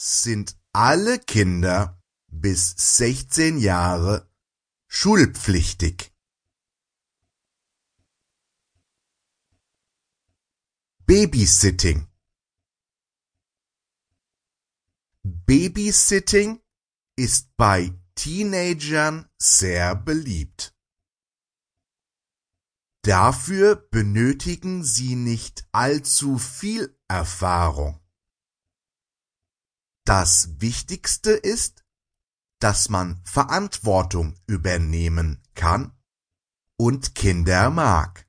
sind alle Kinder bis 16 Jahre schulpflichtig. Babysitting Babysitting ist bei Teenagern sehr beliebt. Dafür benötigen sie nicht allzu viel Erfahrung. Das Wichtigste ist, dass man Verantwortung übernehmen kann und Kinder mag.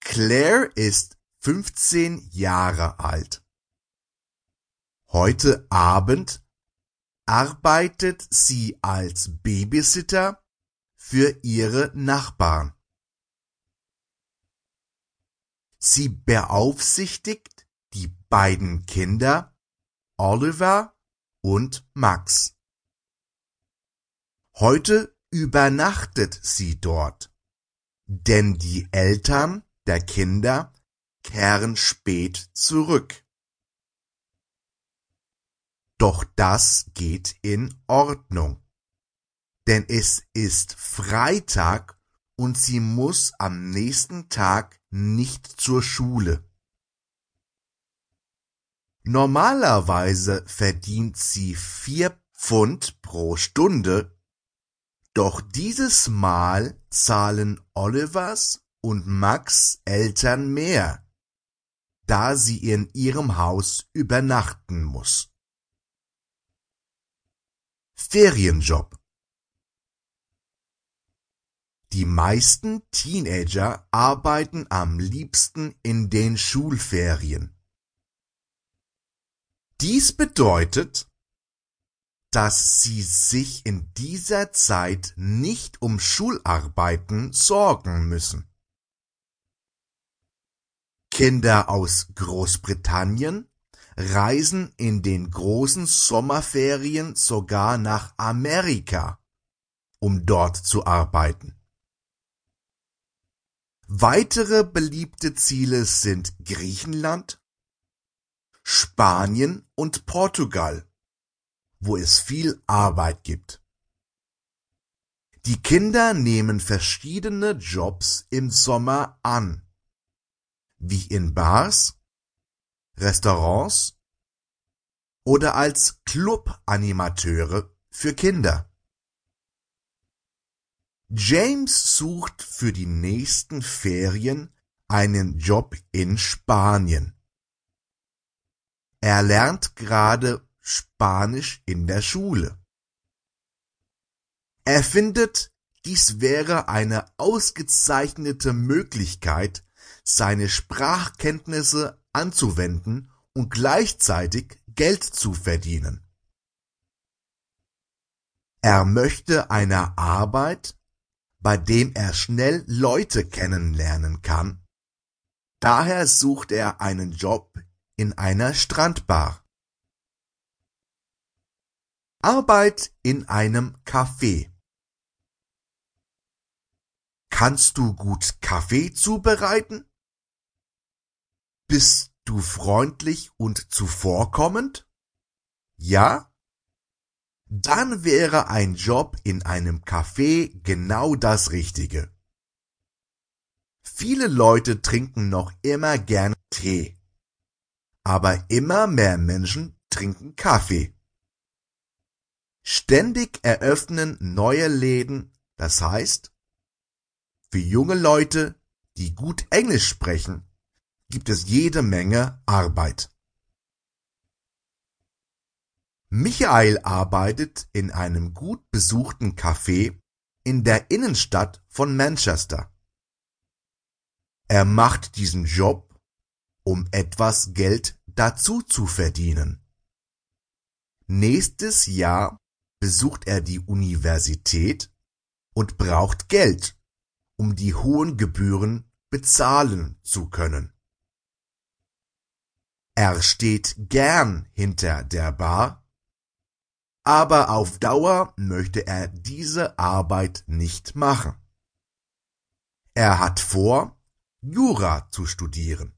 Claire ist 15 Jahre alt. Heute Abend arbeitet sie als Babysitter für ihre Nachbarn. Sie beaufsichtigt die beiden Kinder Oliver und Max. Heute übernachtet sie dort, denn die Eltern der Kinder kehren spät zurück. Doch das geht in Ordnung. Denn es ist Freitag und sie muss am nächsten Tag nicht zur Schule. Normalerweise verdient sie vier Pfund pro Stunde, doch dieses Mal zahlen Olivers und Max Eltern mehr, da sie in ihrem Haus übernachten muss. Ferienjob Die meisten Teenager arbeiten am liebsten in den Schulferien. Dies bedeutet, dass sie sich in dieser Zeit nicht um Schularbeiten sorgen müssen. Kinder aus Großbritannien reisen in den großen Sommerferien sogar nach Amerika, um dort zu arbeiten. Weitere beliebte Ziele sind Griechenland, Spanien und Portugal, wo es viel Arbeit gibt. Die Kinder nehmen verschiedene Jobs im Sommer an, wie in Bars, Restaurants oder als Club-Animateure für Kinder. James sucht für die nächsten Ferien einen Job in Spanien. Er lernt gerade Spanisch in der Schule. Er findet, dies wäre eine ausgezeichnete Möglichkeit, seine Sprachkenntnisse anzuwenden und gleichzeitig Geld zu verdienen. Er möchte eine Arbeit, bei dem er schnell Leute kennenlernen kann. Daher sucht er einen Job in einer Strandbar. Arbeit in einem Café. Kannst du gut Kaffee zubereiten? Bist du freundlich und zuvorkommend? Ja? Dann wäre ein Job in einem Café genau das Richtige. Viele Leute trinken noch immer gern Tee, aber immer mehr Menschen trinken Kaffee. Ständig eröffnen neue Läden, das heißt, für junge Leute, die gut Englisch sprechen, gibt es jede Menge Arbeit. Michael arbeitet in einem gut besuchten Café in der Innenstadt von Manchester. Er macht diesen Job, um etwas Geld dazu zu verdienen. Nächstes Jahr besucht er die Universität und braucht Geld, um die hohen Gebühren bezahlen zu können. Er steht gern hinter der Bar, aber auf Dauer möchte er diese Arbeit nicht machen. Er hat vor, Jura zu studieren.